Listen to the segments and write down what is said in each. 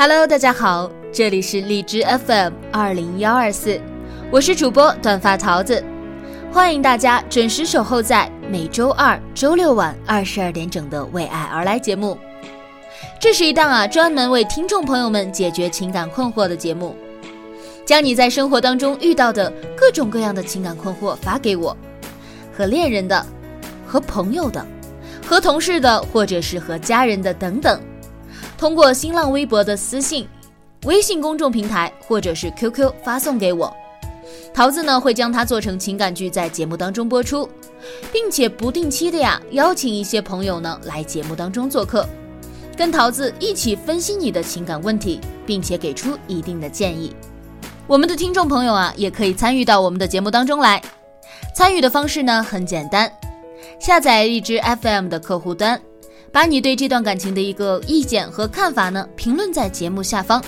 Hello，大家好，这里是荔枝 FM 二零幺二四，我是主播短发桃子，欢迎大家准时守候在每周二、周六晚二十二点整的《为爱而来》节目。这是一档啊专门为听众朋友们解决情感困惑的节目，将你在生活当中遇到的各种各样的情感困惑发给我，和恋人的、和朋友的、和同事的，或者是和家人的等等。通过新浪微博的私信、微信公众平台或者是 QQ 发送给我，桃子呢会将它做成情感剧在节目当中播出，并且不定期的呀邀请一些朋友呢来节目当中做客，跟桃子一起分析你的情感问题，并且给出一定的建议。我们的听众朋友啊也可以参与到我们的节目当中来，参与的方式呢很简单，下载荔枝 FM 的客户端。把你对这段感情的一个意见和看法呢，评论在节目下方。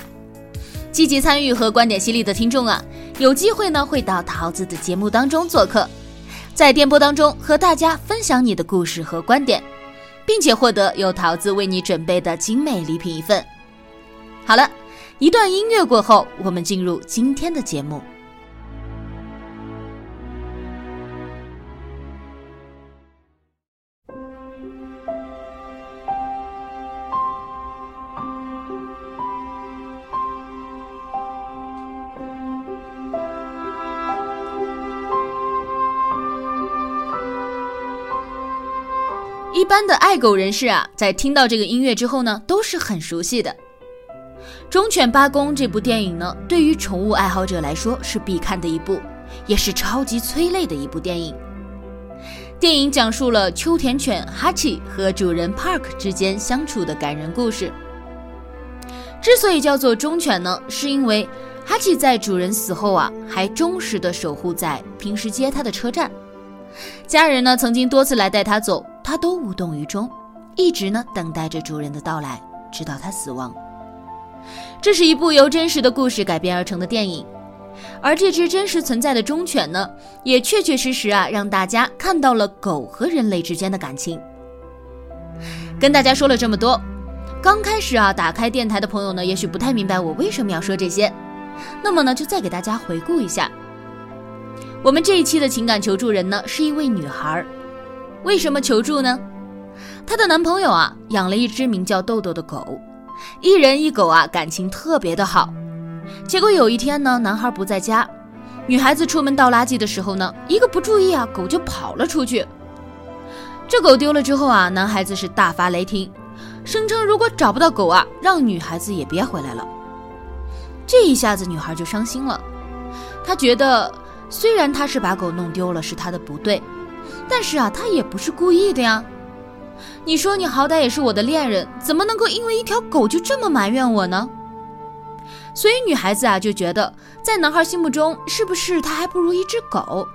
积极参与和观点犀利的听众啊，有机会呢会到桃子的节目当中做客，在电波当中和大家分享你的故事和观点，并且获得由桃子为你准备的精美礼品一份。好了，一段音乐过后，我们进入今天的节目。般的爱狗人士啊，在听到这个音乐之后呢，都是很熟悉的。《忠犬八公》这部电影呢，对于宠物爱好者来说是必看的一部，也是超级催泪的一部电影。电影讲述了秋田犬哈奇和主人 Park 之间相处的感人故事。之所以叫做忠犬呢，是因为哈奇在主人死后啊，还忠实的守护在平时接他的车站。家人呢，曾经多次来带他走。他都无动于衷，一直呢等待着主人的到来，直到他死亡。这是一部由真实的故事改编而成的电影，而这只真实存在的忠犬呢，也确确实实啊让大家看到了狗和人类之间的感情。跟大家说了这么多，刚开始啊打开电台的朋友呢，也许不太明白我为什么要说这些，那么呢就再给大家回顾一下，我们这一期的情感求助人呢是一位女孩。为什么求助呢？她的男朋友啊养了一只名叫豆豆的狗，一人一狗啊感情特别的好。结果有一天呢，男孩不在家，女孩子出门倒垃圾的时候呢，一个不注意啊，狗就跑了出去。这狗丢了之后啊，男孩子是大发雷霆，声称如果找不到狗啊，让女孩子也别回来了。这一下子女孩就伤心了，她觉得虽然她是把狗弄丢了，是她的不对。但是啊，他也不是故意的呀。你说你好歹也是我的恋人，怎么能够因为一条狗就这么埋怨我呢？所以女孩子啊就觉得，在男孩心目中，是不是他还不如一只狗？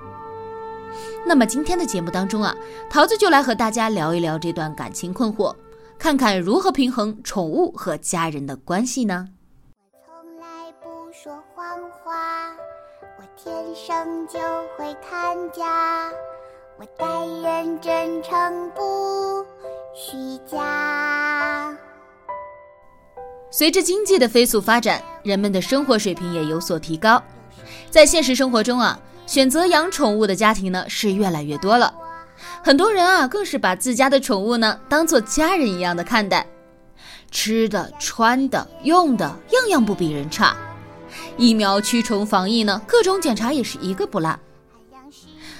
那么今天的节目当中啊，桃子就来和大家聊一聊这段感情困惑，看看如何平衡宠物和家人的关系呢？我从来不说谎话，我天生就会看家。我待人真诚不虚假。随着经济的飞速发展，人们的生活水平也有所提高。在现实生活中啊，选择养宠物的家庭呢是越来越多了。很多人啊，更是把自家的宠物呢当做家人一样的看待，吃的、穿的、用的，样样不比人差。疫苗驱虫防疫呢，各种检查也是一个不落。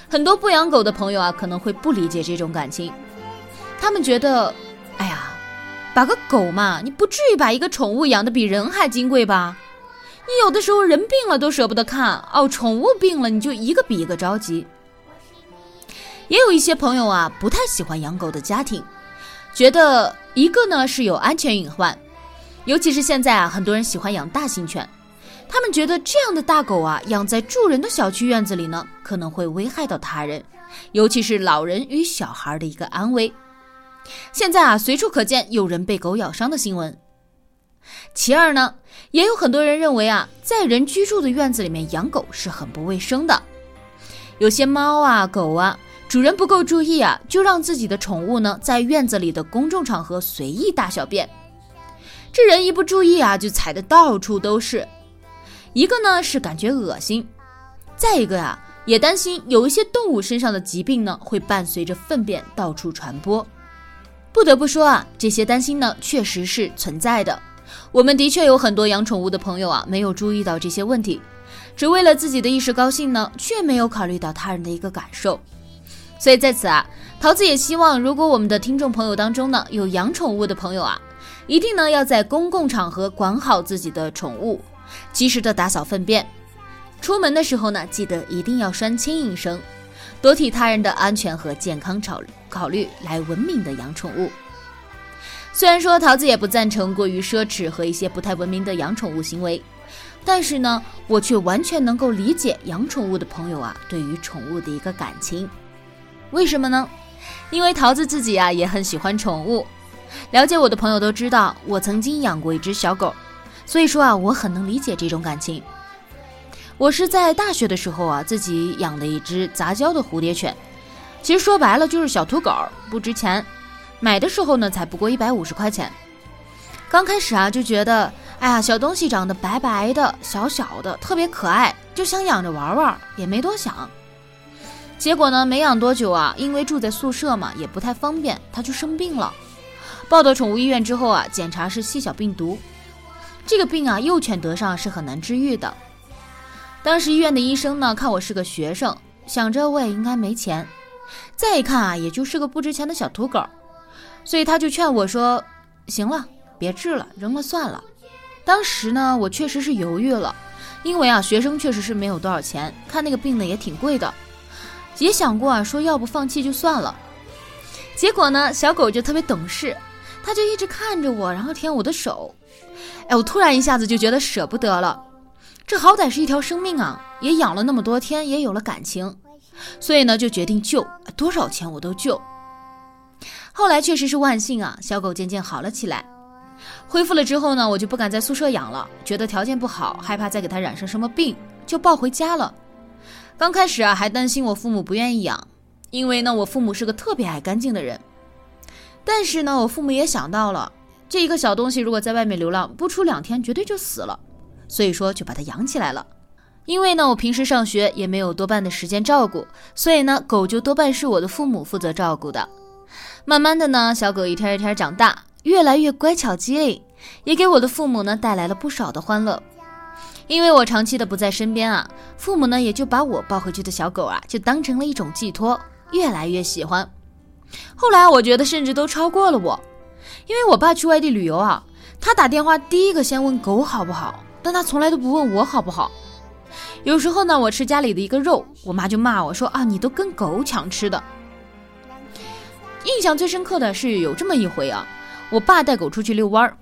很多不养狗的朋友啊，可能会不理解这种感情，他们觉得，哎呀，把个狗嘛，你不至于把一个宠物养的比人还金贵吧？你有的时候人病了都舍不得看哦，宠物病了你就一个比一个着急。也有一些朋友啊，不太喜欢养狗的家庭，觉得一个呢是有安全隐患，尤其是现在啊，很多人喜欢养大型犬，他们觉得这样的大狗啊，养在住人的小区院子里呢，可能会危害到他人，尤其是老人与小孩的一个安危。现在啊，随处可见有人被狗咬伤的新闻。其二呢，也有很多人认为啊，在人居住的院子里面养狗是很不卫生的，有些猫啊、狗啊。主人不够注意啊，就让自己的宠物呢在院子里的公众场合随意大小便。这人一不注意啊，就踩得到处都是。一个呢是感觉恶心，再一个呀也担心有一些动物身上的疾病呢会伴随着粪便到处传播。不得不说啊，这些担心呢确实是存在的。我们的确有很多养宠物的朋友啊，没有注意到这些问题，只为了自己的一时高兴呢，却没有考虑到他人的一个感受。所以在此啊，桃子也希望，如果我们的听众朋友当中呢有养宠物的朋友啊，一定呢要在公共场合管好自己的宠物，及时的打扫粪便，出门的时候呢记得一定要拴牵引绳，多替他人的安全和健康考考虑，来文明的养宠物。虽然说桃子也不赞成过于奢侈和一些不太文明的养宠物行为，但是呢，我却完全能够理解养宠物的朋友啊对于宠物的一个感情。为什么呢？因为桃子自己啊也很喜欢宠物，了解我的朋友都知道我曾经养过一只小狗，所以说啊我很能理解这种感情。我是在大学的时候啊自己养的一只杂交的蝴蝶犬，其实说白了就是小土狗，不值钱，买的时候呢才不过一百五十块钱。刚开始啊就觉得，哎呀小东西长得白白的小小的特别可爱，就想养着玩玩，也没多想。结果呢，没养多久啊，因为住在宿舍嘛，也不太方便，它就生病了。抱到宠物医院之后啊，检查是细小病毒。这个病啊，幼犬得上是很难治愈的。当时医院的医生呢，看我是个学生，想着我也应该没钱，再一看啊，也就是个不值钱的小土狗，所以他就劝我说：“行了，别治了，扔了算了。”当时呢，我确实是犹豫了，因为啊，学生确实是没有多少钱，看那个病呢也挺贵的。也想过啊，说要不放弃就算了。结果呢，小狗就特别懂事，它就一直看着我，然后舔我的手。哎，我突然一下子就觉得舍不得了。这好歹是一条生命啊，也养了那么多天，也有了感情，所以呢，就决定救，多少钱我都救。后来确实是万幸啊，小狗渐渐好了起来。恢复了之后呢，我就不敢在宿舍养了，觉得条件不好，害怕再给它染上什么病，就抱回家了。刚开始啊，还担心我父母不愿意养，因为呢，我父母是个特别爱干净的人。但是呢，我父母也想到了，这一个小东西如果在外面流浪，不出两天绝对就死了，所以说就把它养起来了。因为呢，我平时上学也没有多半的时间照顾，所以呢，狗就多半是我的父母负责照顾的。慢慢的呢，小狗一天一天长大，越来越乖巧机灵，也给我的父母呢带来了不少的欢乐。因为我长期的不在身边啊，父母呢也就把我抱回去的小狗啊，就当成了一种寄托，越来越喜欢。后来我觉得甚至都超过了我，因为我爸去外地旅游啊，他打电话第一个先问狗好不好，但他从来都不问我好不好。有时候呢，我吃家里的一个肉，我妈就骂我说啊，你都跟狗抢吃的。印象最深刻的是有这么一回啊，我爸带狗出去遛弯儿。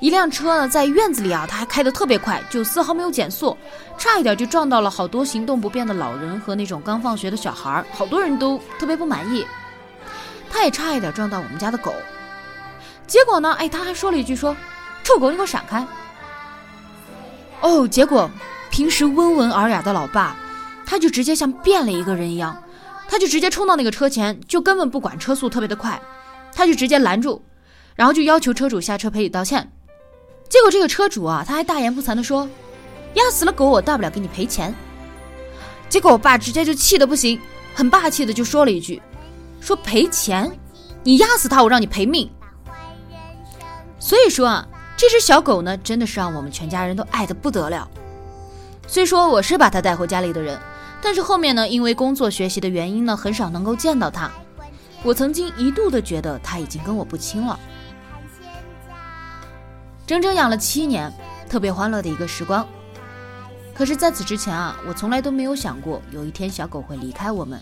一辆车呢，在院子里啊，他还开得特别快，就丝毫没有减速，差一点就撞到了好多行动不便的老人和那种刚放学的小孩，好多人都特别不满意。他也差一点撞到我们家的狗，结果呢，哎，他还说了一句说：“臭狗，你给我闪开！”哦，结果平时温文尔雅的老爸，他就直接像变了一个人一样，他就直接冲到那个车前，就根本不管车速特别的快，他就直接拦住，然后就要求车主下车赔礼道歉。结果这个车主啊，他还大言不惭地说：“压死了狗，我大不了给你赔钱。”结果我爸直接就气得不行，很霸气的就说了一句：“说赔钱？你压死他，我让你赔命。”所以说啊，这只小狗呢，真的是让我们全家人都爱的不得了。虽说我是把它带回家里的人，但是后面呢，因为工作学习的原因呢，很少能够见到它。我曾经一度的觉得它已经跟我不亲了。整整养了七年，特别欢乐的一个时光。可是，在此之前啊，我从来都没有想过有一天小狗会离开我们。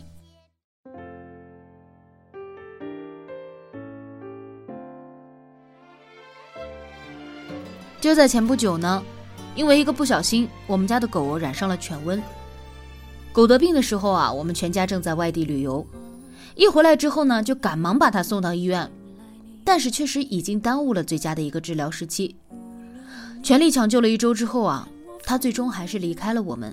就在前不久呢，因为一个不小心，我们家的狗染上了犬瘟。狗得病的时候啊，我们全家正在外地旅游，一回来之后呢，就赶忙把它送到医院，但是确实已经耽误了最佳的一个治疗时期。全力抢救了一周之后啊，它最终还是离开了我们。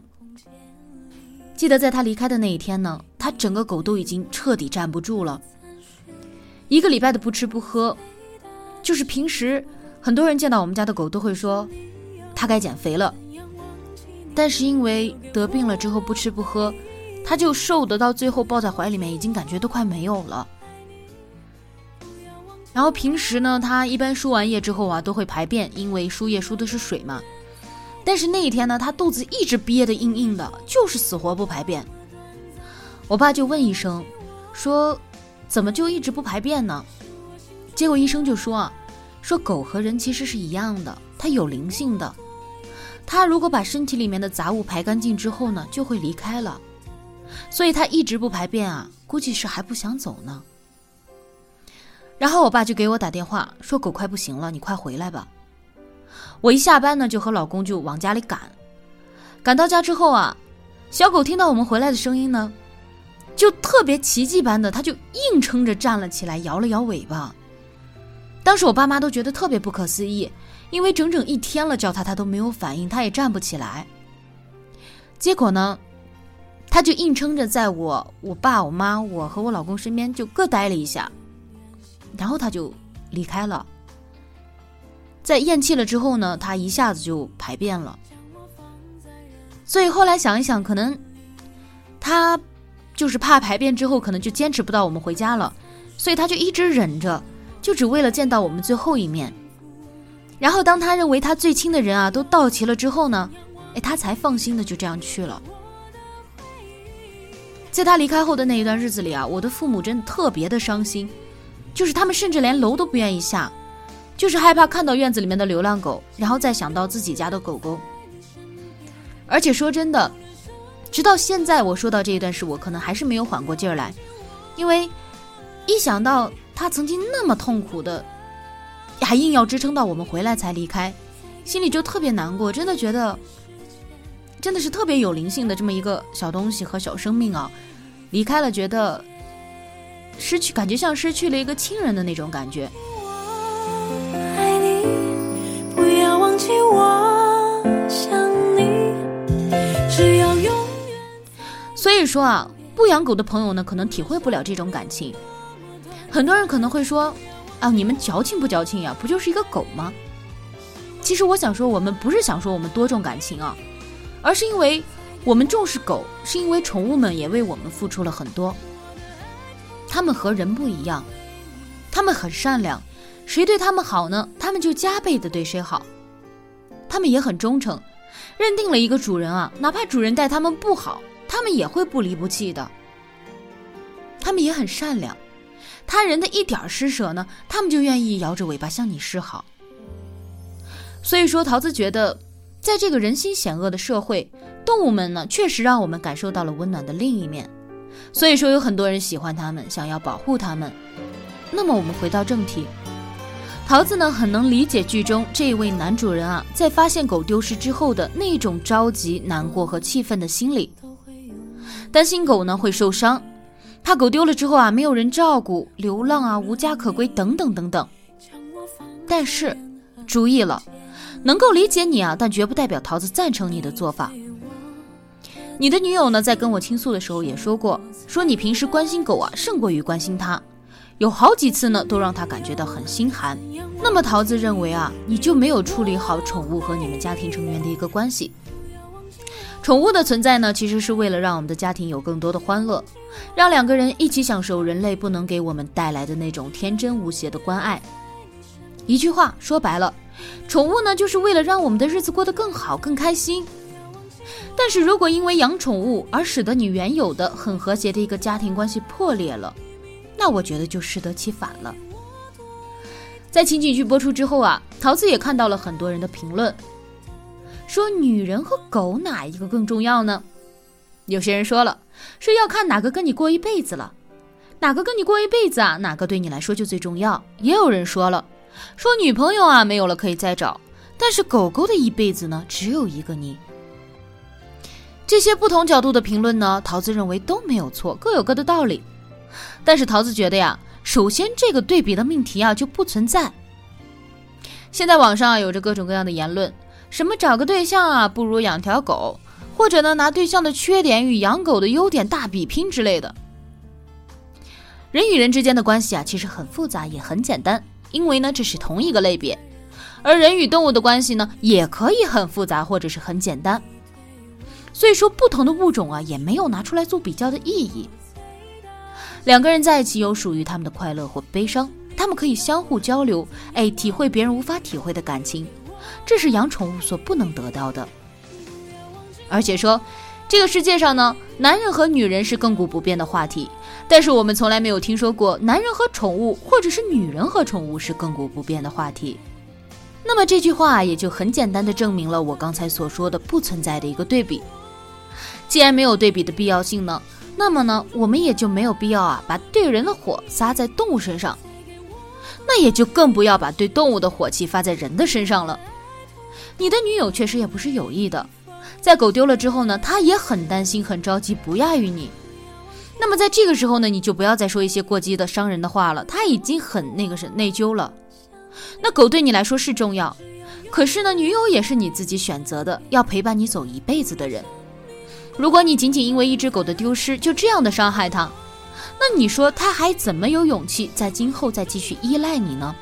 记得在它离开的那一天呢，它整个狗都已经彻底站不住了，一个礼拜的不吃不喝，就是平时。很多人见到我们家的狗都会说，它该减肥了。但是因为得病了之后不吃不喝，它就瘦得到最后抱在怀里面已经感觉都快没有了。然后平时呢，它一般输完液之后啊都会排便，因为输液输的是水嘛。但是那一天呢，它肚子一直憋得硬硬的，就是死活不排便。我爸就问医生，说怎么就一直不排便呢？结果医生就说啊。说狗和人其实是一样的，它有灵性的。它如果把身体里面的杂物排干净之后呢，就会离开了。所以它一直不排便啊，估计是还不想走呢。然后我爸就给我打电话说狗快不行了，你快回来吧。我一下班呢，就和老公就往家里赶。赶到家之后啊，小狗听到我们回来的声音呢，就特别奇迹般的，它就硬撑着站了起来，摇了摇尾巴。当时我爸妈都觉得特别不可思议，因为整整一天了，叫他他都没有反应，他也站不起来。结果呢，他就硬撑着在我、我爸、我妈、我和我老公身边就各待了一下，然后他就离开了。在咽气了之后呢，他一下子就排便了。所以后来想一想，可能他就是怕排便之后可能就坚持不到我们回家了，所以他就一直忍着。就只为了见到我们最后一面，然后当他认为他最亲的人啊都到齐了之后呢，哎，他才放心的就这样去了。在他离开后的那一段日子里啊，我的父母真的特别的伤心，就是他们甚至连楼都不愿意下，就是害怕看到院子里面的流浪狗，然后再想到自己家的狗狗。而且说真的，直到现在我说到这一段时，我可能还是没有缓过劲儿来，因为一想到。他曾经那么痛苦的，还硬要支撑到我们回来才离开，心里就特别难过。真的觉得，真的是特别有灵性的这么一个小东西和小生命啊，离开了，觉得失去，感觉像失去了一个亲人的那种感觉。所以说啊，不养狗的朋友呢，可能体会不了这种感情。很多人可能会说，啊，你们矫情不矫情呀？不就是一个狗吗？其实我想说，我们不是想说我们多重感情啊，而是因为我们重视狗，是因为宠物们也为我们付出了很多。他们和人不一样，他们很善良，谁对他们好呢？他们就加倍的对谁好。他们也很忠诚，认定了一个主人啊，哪怕主人待他们不好，他们也会不离不弃的。他们也很善良。他人的一点施舍呢，他们就愿意摇着尾巴向你示好。所以说，桃子觉得，在这个人心险恶的社会，动物们呢，确实让我们感受到了温暖的另一面。所以说，有很多人喜欢他们，想要保护他们。那么，我们回到正题，桃子呢，很能理解剧中这一位男主人啊，在发现狗丢失之后的那种着急、难过和气愤的心理，担心狗呢会受伤。怕狗丢了之后啊，没有人照顾，流浪啊，无家可归等等等等。但是，注意了，能够理解你啊，但绝不代表桃子赞成你的做法。你的女友呢，在跟我倾诉的时候也说过，说你平时关心狗啊，胜过于关心它，有好几次呢，都让他感觉到很心寒。那么，桃子认为啊，你就没有处理好宠物和你们家庭成员的一个关系。宠物的存在呢，其实是为了让我们的家庭有更多的欢乐，让两个人一起享受人类不能给我们带来的那种天真无邪的关爱。一句话说白了，宠物呢，就是为了让我们的日子过得更好、更开心。但是如果因为养宠物而使得你原有的很和谐的一个家庭关系破裂了，那我觉得就适得其反了。在情景剧播出之后啊，桃子也看到了很多人的评论，说女人和狗哪一个更重要呢？有些人说了，说要看哪个跟你过一辈子了，哪个跟你过一辈子啊，哪个对你来说就最重要。也有人说了，说女朋友啊没有了可以再找，但是狗狗的一辈子呢只有一个你。这些不同角度的评论呢，桃子认为都没有错，各有各的道理。但是桃子觉得呀。首先，这个对比的命题啊就不存在。现在网上啊有着各种各样的言论，什么找个对象啊不如养条狗，或者呢拿对象的缺点与养狗的优点大比拼之类的。人与人之间的关系啊其实很复杂也很简单，因为呢这是同一个类别。而人与动物的关系呢也可以很复杂或者是很简单。所以说不同的物种啊也没有拿出来做比较的意义。两个人在一起有属于他们的快乐或悲伤，他们可以相互交流，哎，体会别人无法体会的感情，这是养宠物所不能得到的。而且说，这个世界上呢，男人和女人是亘古不变的话题，但是我们从来没有听说过男人和宠物，或者是女人和宠物是亘古不变的话题。那么这句话也就很简单的证明了我刚才所说的不存在的一个对比。既然没有对比的必要性呢？那么呢，我们也就没有必要啊，把对人的火撒在动物身上，那也就更不要把对动物的火气发在人的身上了。你的女友确实也不是有意的，在狗丢了之后呢，他也很担心、很着急，不亚于你。那么在这个时候呢，你就不要再说一些过激的伤人的话了。他已经很那个是内疚了。那狗对你来说是重要，可是呢，女友也是你自己选择的，要陪伴你走一辈子的人。如果你仅仅因为一只狗的丢失就这样的伤害它，那你说它还怎么有勇气在今后再继续依赖你呢？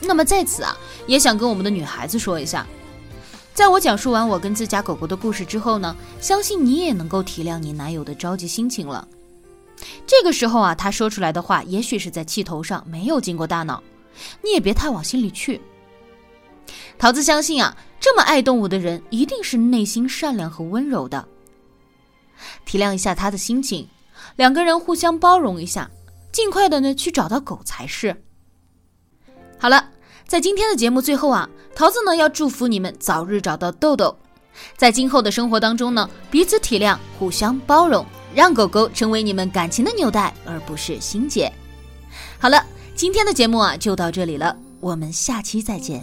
那么在此啊，也想跟我们的女孩子说一下，在我讲述完我跟自家狗狗的故事之后呢，相信你也能够体谅你男友的着急心情了。这个时候啊，他说出来的话也许是在气头上，没有经过大脑，你也别太往心里去。桃子相信啊。这么爱动物的人，一定是内心善良和温柔的。体谅一下他的心情，两个人互相包容一下，尽快的呢去找到狗才是。好了，在今天的节目最后啊，桃子呢要祝福你们早日找到豆豆，在今后的生活当中呢，彼此体谅，互相包容，让狗狗成为你们感情的纽带，而不是心结。好了，今天的节目啊就到这里了，我们下期再见。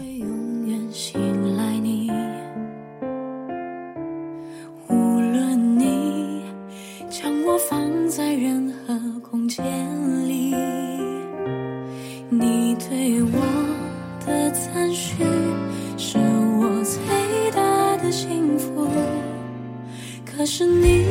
是你。